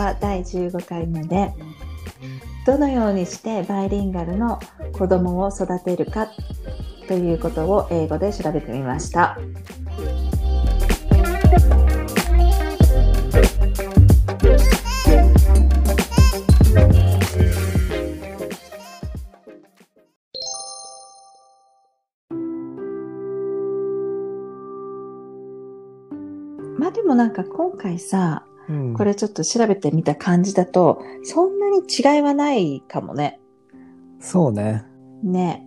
は第15回目でどのようにしてバイリンガルの子供を育てるかということを英語で調べてみました。まあでもなんか今回さ、うんこれちょっと調べてみた感じだと、そんなに違いはないかもね。そうね。ね。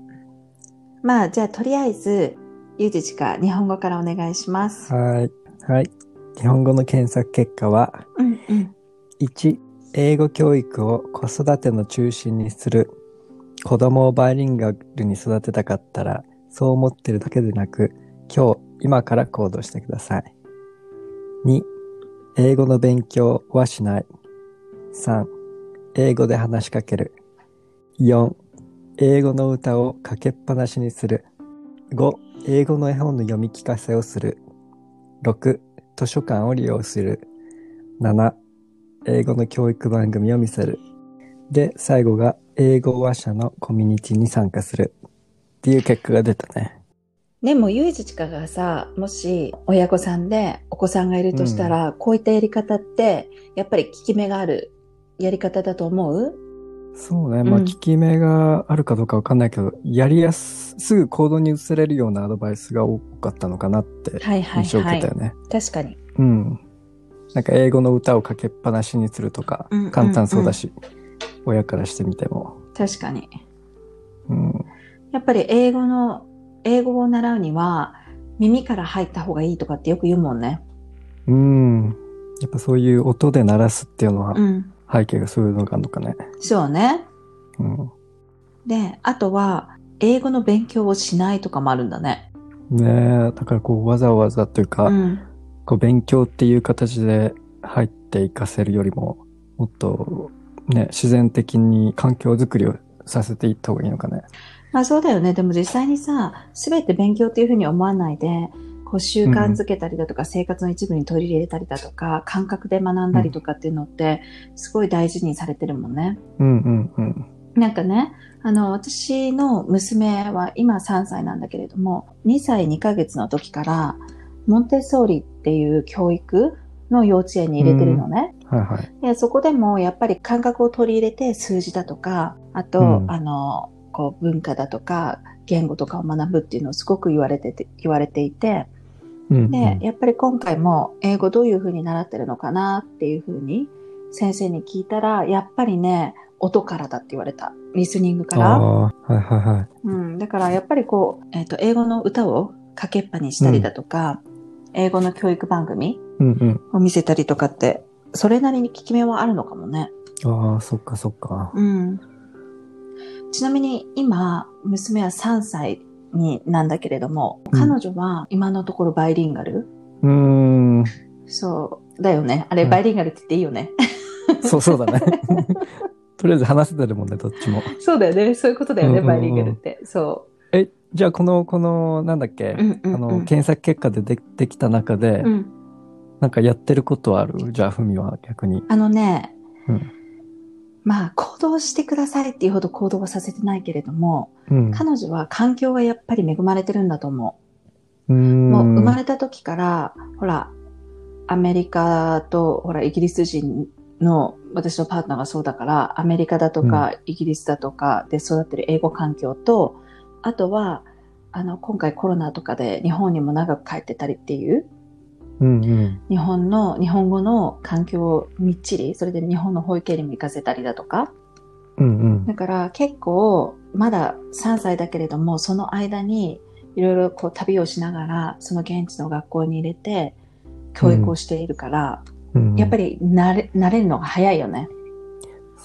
まあじゃあとりあえず、ゆうじちか日本語からお願いします。はい。はい。日本語の検索結果は、うんうん。1、英語教育を子育ての中心にする。子供をバイリンガルに育てたかったら、そう思ってるだけでなく、今日、今から行動してください。2、英語の勉強はしない。3、英語で話しかける。4、英語の歌をかけっぱなしにする。5、英語の絵本の読み聞かせをする。6、図書館を利用する。7、英語の教育番組を見せる。で、最後が英語話者のコミュニティに参加する。っていう結果が出たね。でも、ゆうじちかがさ、もし親御さんでお子さんがいるとしたら、こういったやり方って、やっぱり効き目があるやり方だと思う？そうね。まあ、うん効き目があるかどうかわかんないけど、やりやす、すぐ行動に移せれるようなアドバイスが多かったのかなってはいはい印象を受はいけたよ。ね。確かに。うん。なんか英語の歌をかけっぱなしにするとかうんうんうん、簡単そうだし、親からしてみても。確かに。うん。やっぱり英語の、英語を習うには、耳から入った方がいいとかってよく言うもんね。うん。やっぱそういう音で鳴らすっていうのは、うん。背景がそういうのがあるのかね。そうね。うん。で、あとは、英語の勉強をしないとかもあるんだね。ねえ、だからこうわざわざというか、うん。こう勉強っていう形で入っていかせるよりも、もっとね、自然的に環境づくりをさせていった方がいいのかね。まあそうだよね。でも実際にさ、すべて勉強っていうふうに思わないで、こう習慣づけたりだとか、生活の一部に取り入れたりだとか、感覚で学んだりとかっていうのって、すごい大事にされてるもんね。うんうんうん。なんかね、あの、私の娘は今3歳なんだけれども、2歳2ヶ月の時から、モンテッソーリっていう教育の幼稚園に入れてるのね。はいはい。でそこでもやっぱり感覚を取り入れて数字だとか、あと、うんあの、こう文化だとか言語とかを学ぶっていうのをすごく言われてて、言われていて、うんうん、で、やっぱり今回も英語どういうふうに習ってるのかなっていうふうに先生に聞いたら、やっぱりね、音からだって言われた。リスニングかあら。あ、はいはいはい。うん。だからやっぱりこう、えっ、と、英語の歌をかけっぱにしたりだとか、英語の教育番組うんうん。を見せたりとかって、それなりに効き目はあるのかもね。ああ、そっかそっか。うん。ちなみに今、娘は3歳になんだけれども、うん彼女は今のところバイリンガル、うーん。そう、だよね。あれ、うんバイリンガルって言っていいよね。そうそうだね。とりあえず話せてるもんね、どっちも。そうだよね。そういうことだよね、うんうんうんバイリンガルって。そえ、じゃあこの、この、なんだっけ、う。うんうん、あの、うん。検索結果で出てきた中で、うん。なんかやってることはある？じゃあ、ふみは逆に。あのね、うんまあ、行動してくださいっていうほど行動はさせてないけれども、うん。彼女は環境がやっぱり恵まれてるんだと思う。う。もう生まれた時から、ほら、アメリカと、ほら、イギリス人の、私のパートナーがそうだから、アメリカだとか、イギリスだとかで育ってる英語環境と、あとは、あの、今回コロナとかで日本にも長く帰ってたりっていう、うんうん。日本の、日本語の環境をみっちり、それで日本の保育園にも行かせたりだとか、うんうん。だから結構、まだ3歳だけれども、その間にいろいろこう旅をしながら、その現地の学校に入れて、教育をしているから、うんやっぱり慣れ、慣れるのが早いよね。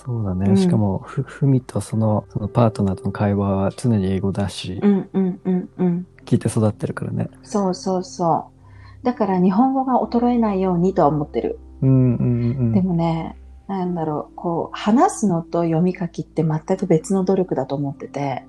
そうだね。うんしかも、ふ、ふみとその、そのパートナーとの会話は常に英語だし、うんうんうんうん。聞いて育ってるからね。そうそうそう。だから日本語が衰えないようにとは思ってる。うんうんうん。でもね、なんだろう、こう、話すのと読み書きって全く別の努力だと思ってて、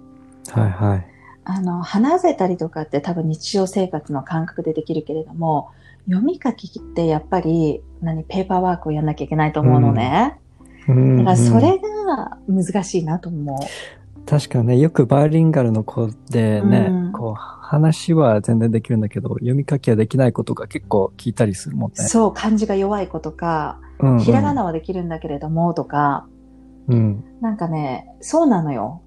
はいはい。あの、話せたりとかって多分日常生活の感覚でできるけれども、読み書きってやっぱり、何、ペーパーワークをやんなきゃいけないと思うのね。うんだからそれが難しいなと思う。確かね、よくバイリンガルの子でね、うんこう、話は全然できるんだけど、読み書きはできないことが結構聞いたりするもんね。そう、漢字が弱い子とか、うんうんひらがなはできるんだけれども、とか、うん。なんかね、そうなのよ。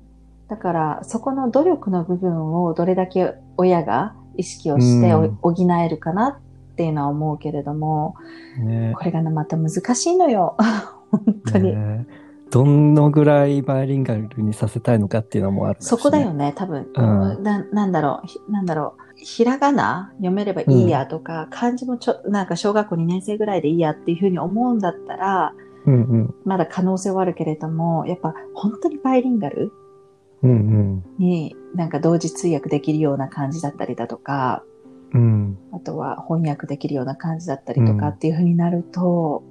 だから、そこの努力の部分をどれだけ親が意識をしてうん補えるかなっていうのは思うけれども、ねこれがね、また難しいのよ。本当に。ねどのぐらいバイリンガルにさせたいのかっていうのもあるしねそこだよね、多分。うんななんだろう、ひなんだろう。ひらがな読めればいいやとか、漢字もちょ、なんか小学校2年生ぐらいでいいやっていうふうに思うんだったら、うんうん。まだ可能性はあるけれども、やっぱ本当にバイリンガルうんになんか同時通訳できるような感じだったりだとか、うん。うん。あとは翻訳できるような感じだったりとかうんっていうふうになると、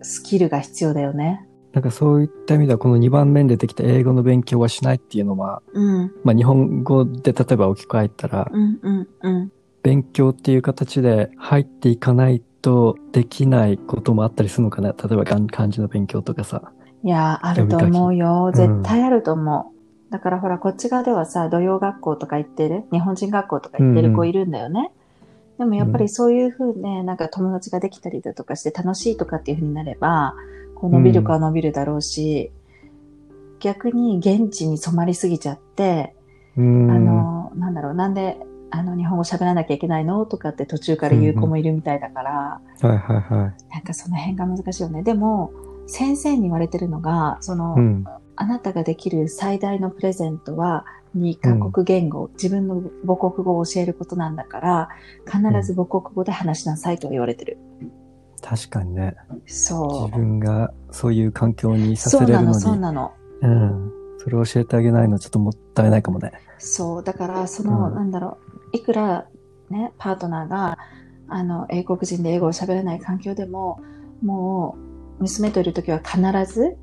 スキルが必要だよね。なんかそういった意味では、この2番目に出てきた英語の勉強はしないっていうのは、うん、まあ日本語で例えば置き換えたら、うん、うん、うん。勉強っていう形で入っていかないとできないこともあったりするのかな例えば漢漢字の勉強とかさ。いやー、あると思うよ。絶対あると思う。だからほら、こっち側ではさ、土曜学校とか行ってる、日本人学校とか行ってる子いるんだよね。でもやっぱりそういうふうね、なんか友達ができたりだとかして楽しいとかっていうふうになれば、こう伸びる子は伸びるだろうし、逆に現地に染まりすぎちゃって、うん。あの、なんだろう、なんで、あの、日本語喋らなきゃいけないの？とかって途中から言う子もいるみたいだから、はいはいはい。なんかその辺が難しいよね。でも、先生に言われてるのが、その、うん。あなたができる最大のプレゼントは、2カ国言語、自分の母国語を教えることなんだから、必ず母国語で話しなさいとは言われてる。確かにね。そう。自分がそういう環境にさせそうなの、れるのに。そうなの。うん。それを教えてあげないのちょっともったいないかもね。そう。だから、その、うんなんだろう、いくら、ね、パートナーが、あの、英国人で英語を喋らない環境でも、もう、娘といるときは必ず、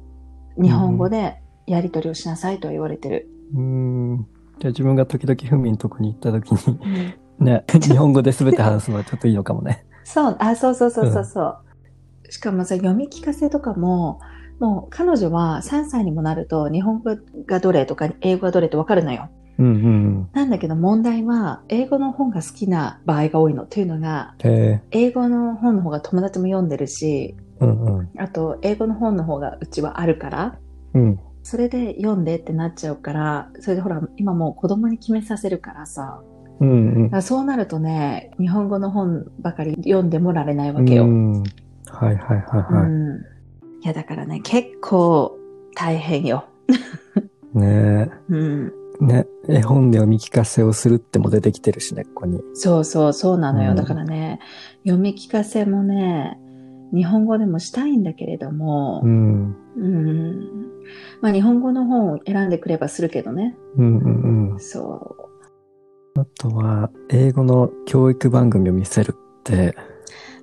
日本語でやり取りをしなさいとは言われてる。うん。じゃあ自分が時々ふみんとこに行った時に、うんね、日本語で全て話すのはちょっといいのかもね。そう、あ、そうそうそうそうそう。しかもさ、読み聞かせとかも、もう彼女は3歳にもなると日本語がどれとか英語がどれってわかるのよ。うんうんなんだけど問題は英語の本が好きな場合が多いの。というのが。英語の本の方が友達も読んでるし、うんうん。あと英語の本の方がうちはあるから、うん。それで読んでってなっちゃうから、それでほら、今もう子供に決めさせるからさ、うんうんそうなるとね、日本語の本ばかり読んでもられないわけよ。うん。はいはいはいはい。うん。いや、だからね、結構大変よ。ねうん。え。ね。絵本で読み聞かせをするっても出てきてるしね、ここに。そうそう、そうなのよ。うんだからね、読み聞かせもね、日本語でもしたいんだけれどもう、ん。うん。まあ、日本語の本を選んでくればするけどね。うんうんうん。そあとは、英語の教育番組を見せるって、う。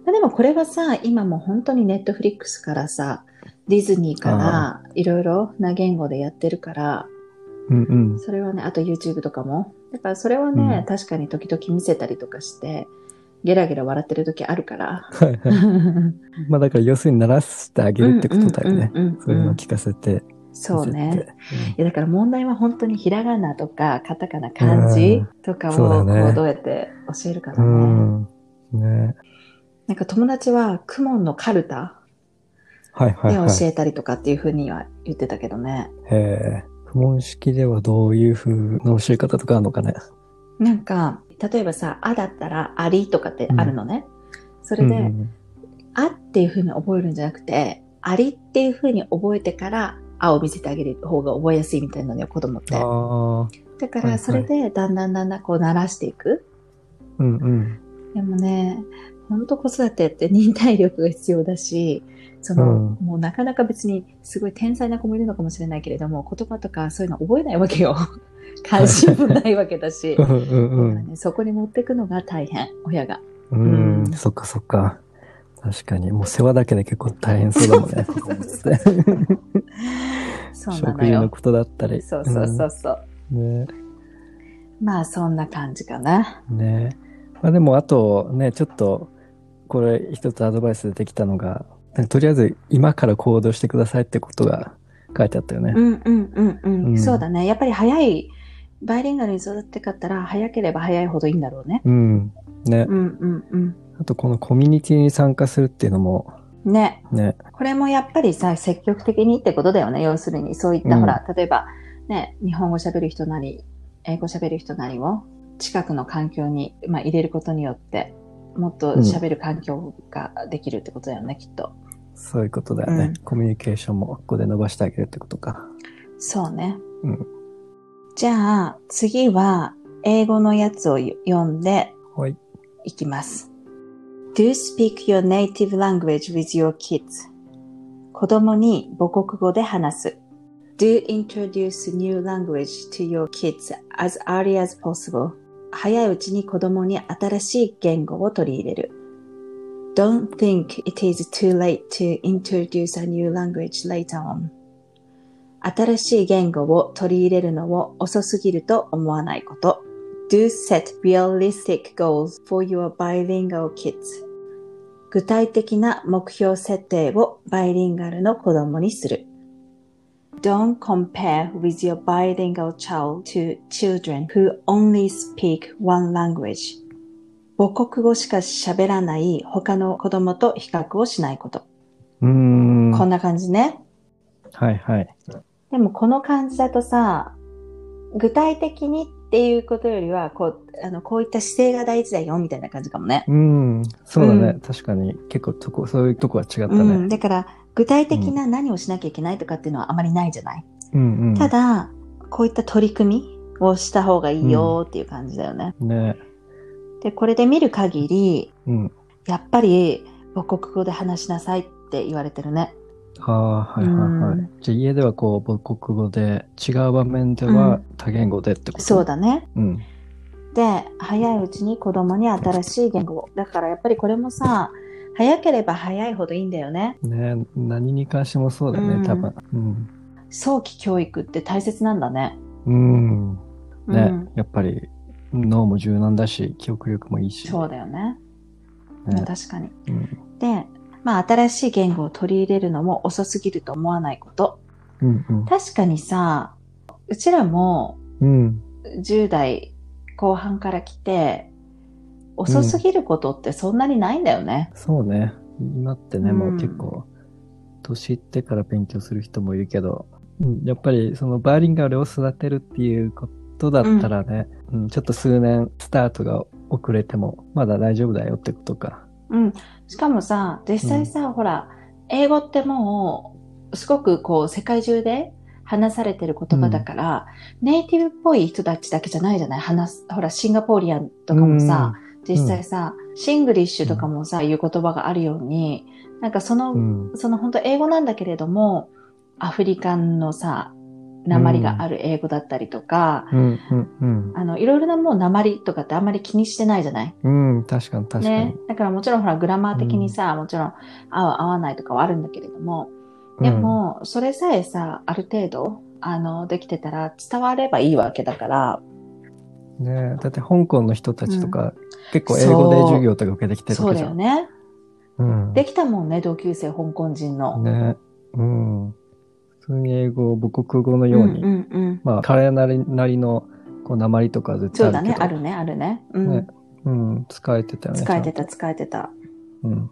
まあ、でもこれはさ、今もう本当にネットフリックスからさ、ディズニーからいろいろな言語でやってるから、うんうん。それはね、あと YouTube とかも。だからそれはね、うん確かに時々見せたりとかして、ゲラゲラ笑ってる時あるから。はいはい。まあだから要するに鳴らしてあげるってことだよね。そういうのを聞かせて。そうね。見せて。いやだから問題は本当にひらがなとかカタカナ漢字とかをこうどうやって教えるかうだね。ん。ねなんか友達はクモンのカルタはいはいではい。教えたりとかっていうふうには言ってたけどね。へえ。不問式ではどういう風の教え方とかあるのかね。なんか、例えばさ、あだったらありとかってあるのね。それで、うんあっていうふうに覚えるんじゃなくて、ありっていうふうに覚えてから、あを見せてあげる方が覚えやすいみたいなのよ、子供って。だから、それでだんだんだんだんこう慣らしていく。うんうん。でもね、ほんと子育てって忍耐力が必要だし、その、うんもうなかなか別にすごい天才な子もいるのかもしれないけれども、言葉とかそういうの覚えないわけよ。関心もないわけだし。うんうんそこに持っていくのが大変、親が。ううんん、そっかそっか。確かに。もう世話だけで結構大変そうだもんね。そうな食のよ。事のことだったり。そうそうそうそう。うん。ねまあそんな感じかな。ねまあでもあとね、ちょっとこれ一つアドバイスでできたのが、とりあえず今から行動してくださいってことが書いてあったよね。うんうんうんうん。うんそうだね。やっぱり早い、バイリンガルに育ってかったら、早ければ早いほどいいんだろうね。うん。ね。うんうんうん。あとこのコミュニティに参加するっていうのも、ね。ね。これもやっぱりさ、積極的にってことだよね。要するに、そういった、うんほら、例えば、ね、日本語喋る人なり、英語喋る人なりを近くの環境に、まあ、入れることによって、もっと喋る環境ができるってことだよね、きっと。そういうことだよね。うんコミュニケーションもここで伸ばしてあげるってことか。そうね。うんじゃあ、次は、英語のやつを読んではい。いきます。Do speak your native language with your kids. 子供に母国語で話す。Do introduce new language to your kids as early as possible. 早いうちに子供に新しい言語を取り入れる。Don't think it is too late to introduce a new language later on. 新しい言語を取り入れるのを遅すぎると思わないこと。Do set realistic goals for your bilingual kids. 具体的な目標設定をバイリンガルの子供にする。Don't compare with your bilingual child to children who only speak one language. 母国語しか喋らない他の子供と比較をしないこと。うーん。こんな感じね。はいはい。でもこの感じだとさ、具体的にっていうことよりは、こう、あの、こういった姿勢が大事だよ、みたいな感じかもね。うん。そうだね。うん確かに結構とこ、そういうとこは違ったうん。ね。だから、具体的な何をしなきゃいけないとかっていうのはあまりないじゃない？うんうん。ただ、こういった取り組みをした方がいいよっていう感じだよね。ね。で、これで見る限り、うん。やっぱり母国語で話しなさいって言われてるね。ああ、はいはいはい。うんじゃあ家ではこう母国語で、違う場面では多言語でってこと？そう。だね。うん。で、早いうちに子供に新しい言語を。だからやっぱりこれもさ、早ければ早いほどいいんだよね。ね何に関してもそうだね、うん多分。うん。早期教育って大切なんだね。うん。ね、うんやっぱり脳も柔軟だし、記憶力もいいし。そうだよね。ね確かに。うん。で、まあ新しい言語を取り入れるのも遅すぎると思わないこと。うんうん。確かにさ、うちらもうん。10代後半から来て、遅すぎることってそんなにないんだよね。そうね。今ってね、うんもう結構、年いってから勉強する人もいるけど、うんやっぱりそのバイリンガルを育てるっていうことだったらね、うんちょっと数年スタートが遅れても、まだ大丈夫だよってことか。うん。しかもさ、実際さ、ほら、英語ってもう、すごくこう、世界中で話されてる言葉だから、ネイティブっぽい人たちだけじゃないじゃない？話す、ほら、 Singaporean とかもさ、実際さ、シングリッシュとかもさ、いう言葉があるように、なんかその、うん、その本当英語なんだけれども、アフリカンのさ、鉛がある英語だったりとか、うん、うん、うん。あの、いろいろなもう訛りとかってあんまり気にしてないじゃない？うん、確かに確かに。ね。だからもちろんほら、グラマー的にさ、もちろん合う合わないとかはあるんだけれども、でも、それさえさ、ある程度、あの、できてたら伝わればいいわけだから、うん、ねだって香港の人たちとか、結構英語で授業とか受けてきてるそうわけじゃん。だよね。うん。できたもんね、同級生、香港人の。ね。うん。普通に英語を母国語のように、んうんうん。まあ、彼なりなりの、こう、鉛とか絶そうだね、対あるね、あるね。うん。ねうん、使えてたよね。使えてた。使えてた。うん。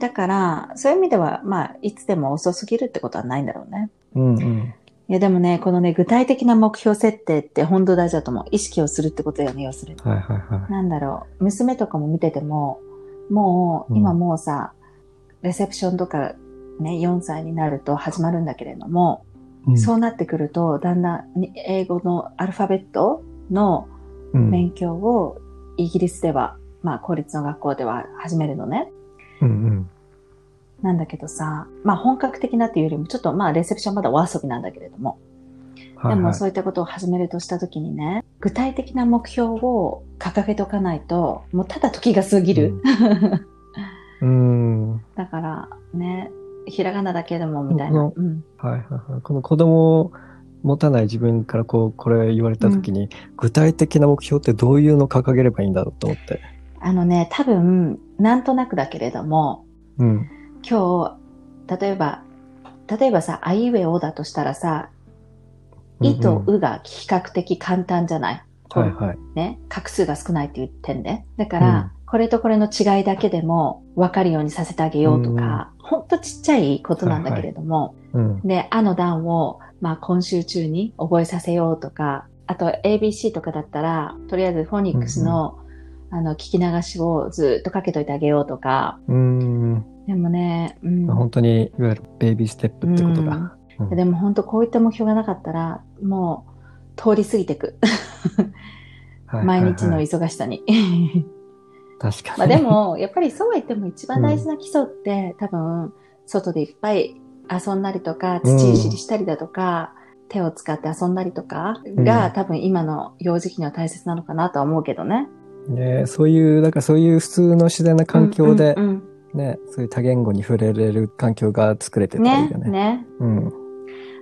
だから、そういう意味では、まあ、いつでも遅すぎるってことはないんだろうね。うん、うん。いや、でもね、このね、具体的な目標設定って本当大事だと思う。意識をするってことだよね、要するに。はいはいはい。なんだろう、娘とかも見てても、もう、うん今もうさ、レセプションとかね、4歳になると始まるんだけれども、うんそうなってくると、だんだんに英語のアルファベットのうん勉強をイギリスでは、まあ、公立の学校では始めるのね。うんうん。なんだけどさ、まあ、本格的なっていうよりも、ちょっとまあ、レセプションまだお遊びなんだけれども、はいはい。でもそういったことを始めるとしたときにね、具体的な目標を掲げておかないと、もうただ時が過ぎる。うん。だからね、ひらがなだけでもみたいな。うんうん、はいはいはい。この子供を持たない自分からこう、これ言われたときに、具体的な目標ってどういうのを掲げればいいんだろうと思って。あのね、多分、なんとなくだけれども、うん。今日、例えば、例えばさ、あいうえおだとしたらさ、いとうんうが比較的簡単じゃない、はいはい。ね、画数が少ないっていう点で。だから、うんこれとこれの違いだけでも分かるようにさせてあげようとか、ほんとちっちゃいことなんだけれども、うん。で、あの段を、まあ今週中に覚えさせようとか、あと ABC とかだったら、とりあえずフォニックスの、あの、聞き流しをずっとかけといてあげようとか、うん。でもね、うん。本当に、いわゆるベイビーステップってことだ。うんうんでも本当こういった目標がなかったら、もう通り過ぎていく。はい毎日のはいはい忙しさに。確かに。まあで、も、やっぱりそうは言っても一番大事な基礎って、多分、外でいっぱい遊んだりとか、土いじりしたりだとか、手を使って遊んだりとかが、うん多分今の幼児期には大切なのかなとは思うけどね。ね、そういう、だからそういう普通の自然な環境でう、んね、そういう多言語に触れれる環境が作れてうんねたらいいよ、ね。ね。うん。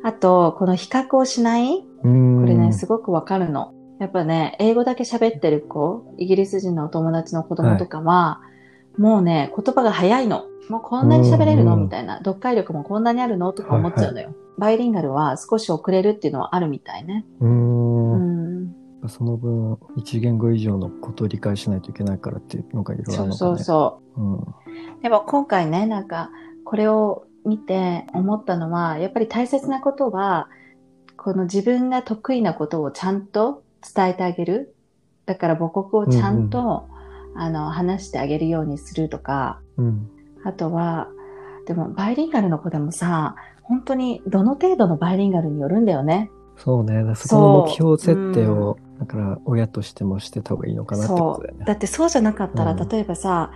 あと、この比較をしない？うん。これね、すごくわかるの。やっぱね、英語だけ喋ってる子、イギリス人のお友達の子供とかは、もうね、言葉が早いの。もうこんなに喋れるの？うんみたいな。読解力もこんなにあるの？とか思っちゃうのよ。バイリンガルは少し遅れるっていうのはあるみたいね。う。うんん。その分、一言語以上のことを理解しないといけないからっていうのがいろいろあそうるのかね。そうそう。うん。でも今回ね、なんか、これを見て思ったのは、やっぱり大切なことは、この自分が得意なことをちゃんと伝えてあげる。だから母国をちゃんと、あの、話してあげるようにするとか、うん。あとは、でもバイリンガルの子でもさ、本当にどの程度のバイリンガルによるんだよね。そうね。そこの目標設定を、だから親としてもしてた方がいいのかなってことだよね。だってそうじゃなかったら、うん例えばさ、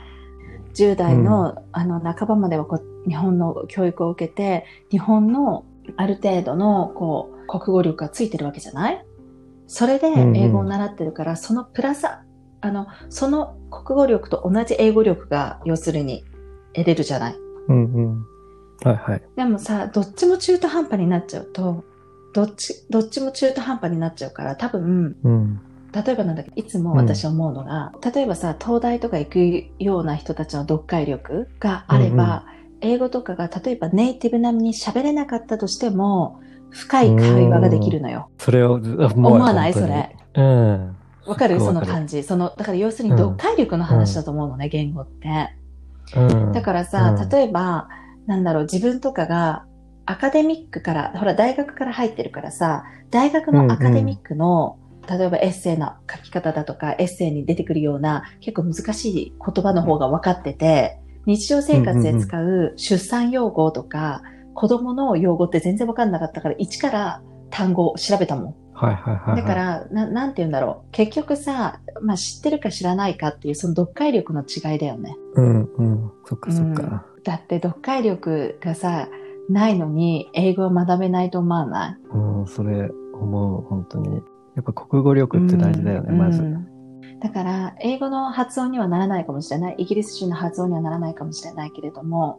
10代の,、あの半ばまではこう日本の教育を受けて、日本のある程度のこう国語力がついてるわけじゃない？それでうんうん英語を習ってるから、そのプラス、あの、その国語力と同じ英語力が要するに得れるじゃない？うんうん。はいはい。でもさ、どっちも中途半端になっちゃうと、どっち、どっちも中途半端になっちゃうから、多分、うん。例えばなんだけど、いつも私思うのが、例えばさ、東大とか行くような人たちの読解力があれば、英語とかが例えばネイティブ並みに喋れなかったとしても、深い会話ができるのよ。それを、思思わない？それ。うん。わかる？そのじ。感じ。その、だから要するに読解力の話だと思うのね、言語って。うん。だからさ、うん例えば、なんだろう、自分とかがアカデミックから、ほら、大学から入ってるからさ、大学のアカデミックの、例えばエッセイの書き方だとか、エッセイに出てくるような結構難しい言葉の方が分かってて、日常生活で使う出産用語とか、子供の用語って全然分かんなかったから、一から単語を調べたもん。はいはいはいはい。だから、ななんて言うんだろう。結局さ、まあ知ってるか知らないかっていう、その読解力の違いだよね。うんうん。そっかそっか。だって読解力がさ、ないのに英語を学べないと思わない？うん、それ思う、本当に。やっぱ国語力って大事だよね、まず。うんだから、英語の発音にはならないかもしれない。イギリス人の発音にはならないかもしれないけれども、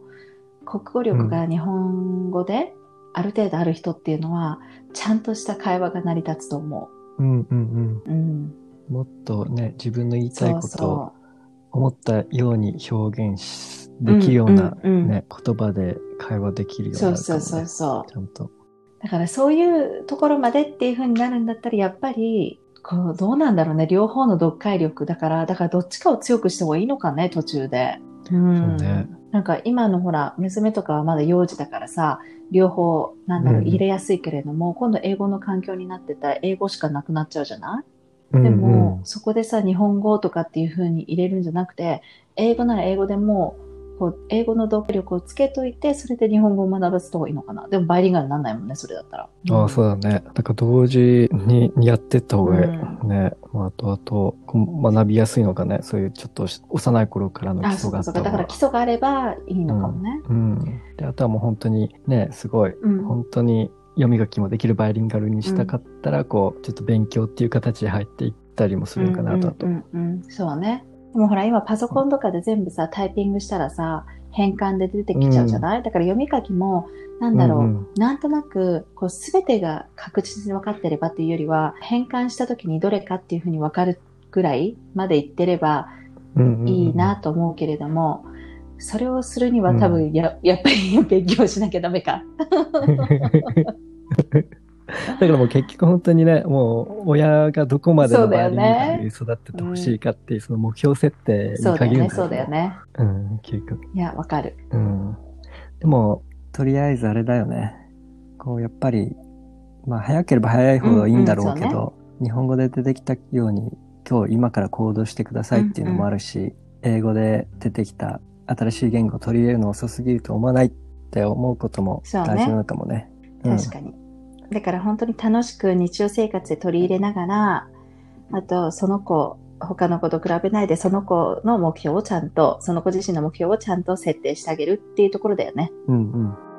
国語力が日本語である程度ある人っていうのは、ちゃんとした会話が成り立つと思うんうんう。うん。うん。もっとね、自分の言いたいそうことをそ思ったように表現しできるような、うんうんうんね、言葉で会話できるう。ようそうになるかも、ね。そうそうそう。ちゃんと。だからそういうところまでっていう風になるんだったら、やっぱり、こう、どうなんだろうね。両方の読解力だから、だからどっちかを強くした方がいいのかね、途中で。うん。そうねなんか今のほら、娘とかはまだ幼児だからさ、両方、なんだろう、うん入れやすいけれども、今度英語の環境になってたら英語しかなくなっちゃうじゃない？うん。でも、そこでさ、日本語とかっていう風に入れるんじゃなくて、英語なら英語でも、こう、英語の読解力をつけといて、それで日本語を学ばせた方がいいのかな。でも、バイリンガルにならないもんね、それだったら。ああ、そうだね。だから同時 にやってった方がいい、うね。まあ、あとあと、学びやすいのかね。そういうちょっと幼い頃からの基あ、礎。があっただから基礎があればいいのかもね。うん。で、あとはもう本当にね、すごい、うん。本当に読み書きもできるバイリンガルにしたかったら、こう、ちょっと勉強っていう形で入っていったりもするのかなと、あと。うんうんうんうんそうね。でもほら、今パソコンとかで全部さ、タイピングしたらさ、変換で出てきちゃうじゃない、だから読み書きも、なんだろう、うんうん。なんとなく、こう、すべてが確実に分かってればっていうよりは、変換した時にどれかっていうふうに分かるぐらいまでいってれば、いいなと思うけれども、それをするには多分や, やっぱり勉強しなきゃダメか。だからもう結局本当にね、もう親がどこまでのバイリンガルに育ててほしいかっていうその目標設定に限るんだそうだよね。うん、究極。いや、わかる。うん。でも、とりあえずあれだよね。こう、やっぱり、まあ早ければ早いほどいいんだろうけど、うんうんね、日本語で出てきたように、今日今から行動してくださいっていうのもあるし、うんうん、英語で出てきた新しい言語を取り入れるの遅すぎると思わないって思うことも大事なのかもね。ねうん、確かに。だから本当に楽しく日常生活で取り入れながら、あとその子、他の子と比べないでその子の目標をちゃんと、その子自身の目標をちゃんと設定してあげるっていうところだよね。うんうん。